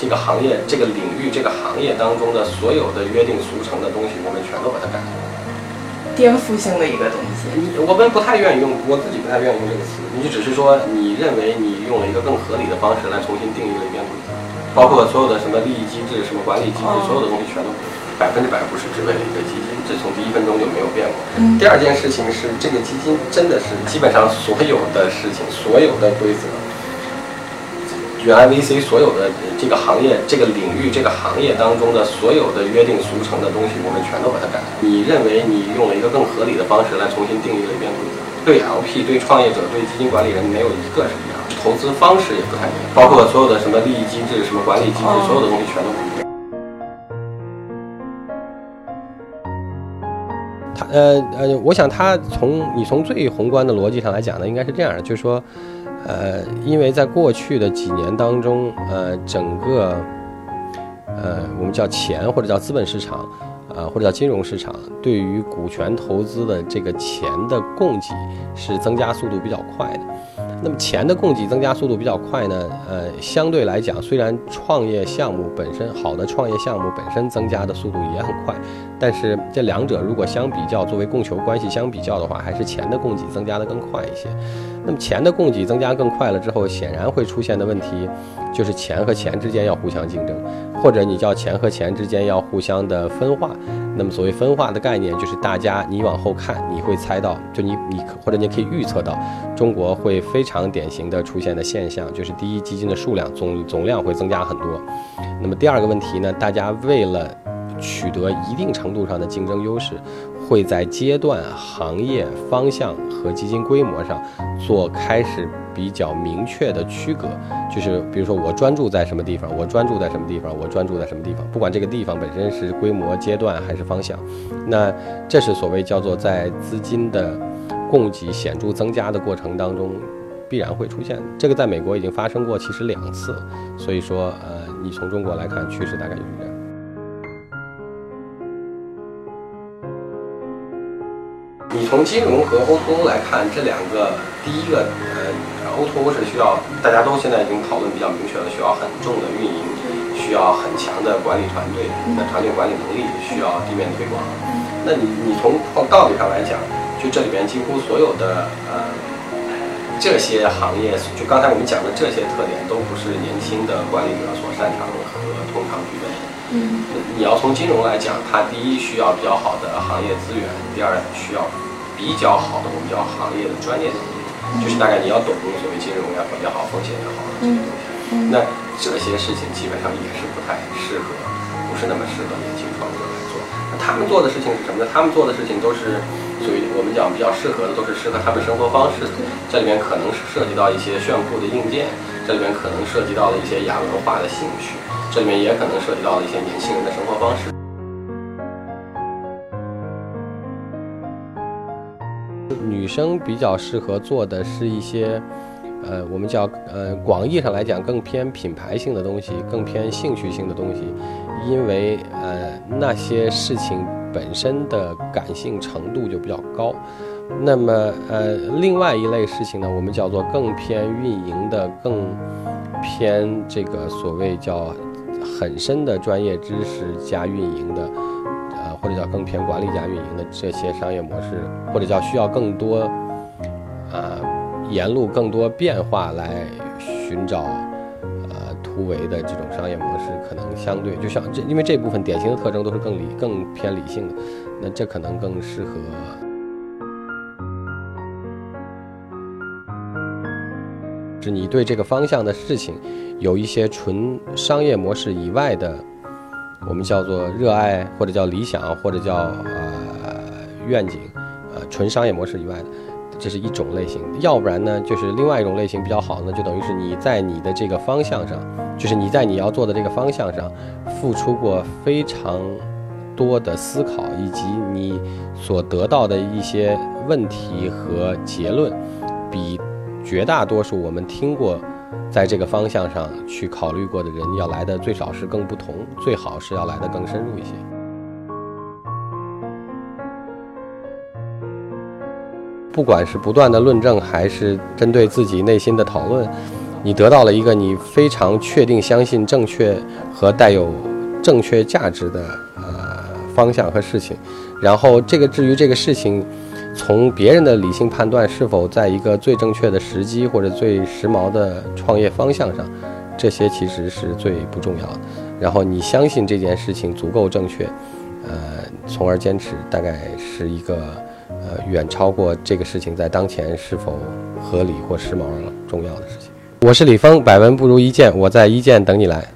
这个行业、这个领域、这个行业当中的所有的约定俗成的东西，我们全都把它改了。颠覆性的一个东西。你我们不太愿意用，我自己不太愿意用这个词。你就只是说，你认为你用了一个更合理的方式来重新定义了一遍规则，包括所有的什么利益机制、什么管理机制，所有的东西全都百分之百不是只为了一个基金，这从第一分钟就没有变过。第二件事情是，这个基金真的是基本上所有的事情、所有的规则。原来 VC 所有的这个行业、这个领域、这个行业当中的所有的约定俗成的东西，我们全都把它改了。你认为你用了一个更合理的方式来重新定义了一遍规则，对 LP、对创业者、对基金管理人没有一个是一样，投资方式也不太一样，包括所有的什么利益机制、什么管理机制，所有的东西全都不一样。他呃呃，我想他从你从最宏观的逻辑上来讲呢，应该是这样的，就是说，呃，因为在过去的几年当中，呃，整个呃我们叫钱或者叫资本市场，呃或者叫金融市场，对于股权投资的这个钱的供给是增加速度比较快的。那么钱的供给增加速度比较快呢，呃，相对来讲，虽然创业项目本身好的创业项目本身增加的速度也很快，但是这两者如果相比较，作为供求关系相比较的话，还是钱的供给增加的更快一些。那么钱的供给增加更快了之后，显然会出现的问题，就是钱和钱之间要互相竞争，或者你叫钱和钱之间要互相的分化。那么所谓分化的概念，就是大家你往后看，你会猜到，就你或者你可以预测到，中国会非常典型的出现的现象，就是第一基金的数量总总量会增加很多。那么第二个问题呢，大家为了取得一定程度上的竞争优势，会在阶段、行业方向和基金规模上做开始比较明确的区隔。就是比如说，我专注在什么地方，我专注在什么地方，我专注在什么地方，不管这个地方本身是规模、阶段还是方向，那这是所谓叫做在资金的供给显著增加的过程当中必然会出现。这个在美国已经发生过，其实两次。所以说，呃，你从中国来看，趋势大概就是这样。你从金融和 O2O 来看，这两个，第一个，呃，O2O 是需要大家都现在已经讨论比较明确了，需要很重的运营，需要很强的管理团队，那团队管理能力需要地面推广。那你你从道理上来讲，就这里边几乎所有的呃这些行业，就刚才我们讲的这些特点，都不是年轻的管理者所擅长和通常具备的。嗯，你要从金融来讲，它第一需要比较好的行业资源，第二需要比较好的我们叫行业的专业能力，就是大概你要懂所谓金融也好也好，风险也好这些东西。那这些事情基本上也是不太适合，不是那么适合年轻创业者来做。那他们做的事情是什么呢？他们做的事情都是所以我们讲比较适合的，都是适合他们生活方式的。这里面可能是涉及到一些炫酷的硬件，这里面可能涉及到了一些亚文化的兴趣。这里面也可能涉及到了一些年轻人的生活方式。女生比较适合做的是一些，呃，我们叫呃，广义上来讲更偏品牌性的东西，更偏兴趣性的东西，因为呃那些事情本身的感性程度就比较高。那么呃，另外一类事情呢，我们叫做更偏运营的，更偏这个所谓叫。很深的专业知识加运营的，呃，或者叫更偏管理加运营的这些商业模式，或者叫需要更多，啊，沿路更多变化来寻找，突围的这种商业模式，可能相对就像这，因为这部分典型的特征都是更理、更偏理性的，那这可能更适合。是你对这个方向的事情有一些纯商业模式以外的，我们叫做热爱或者叫理想或者叫呃愿景，呃纯商业模式以外的，这是一种类型。要不然呢，就是另外一种类型比较好呢，就等于是你在你的这个方向上，就是你在你要做的这个方向上，付出过非常多的思考，以及你所得到的一些问题和结论，比。绝大多数我们听过，在这个方向上去考虑过的人，要来的最少是更不同，最好是要来的更深入一些。不管是不断的论证，还是针对自己内心的讨论，你得到了一个你非常确定、相信正确和带有正确价值的呃方向和事情，然后这个至于这个事情，从别人的理性判断是否在一个最正确的时机或者最时髦的创业方向上，这些其实是最不重要的。然后你相信这件事情足够正确，呃，从而坚持，大概是一个呃远超过这个事情在当前是否合理或时髦重要的事情。我是李峰，百闻不如一见，我在一见等你来。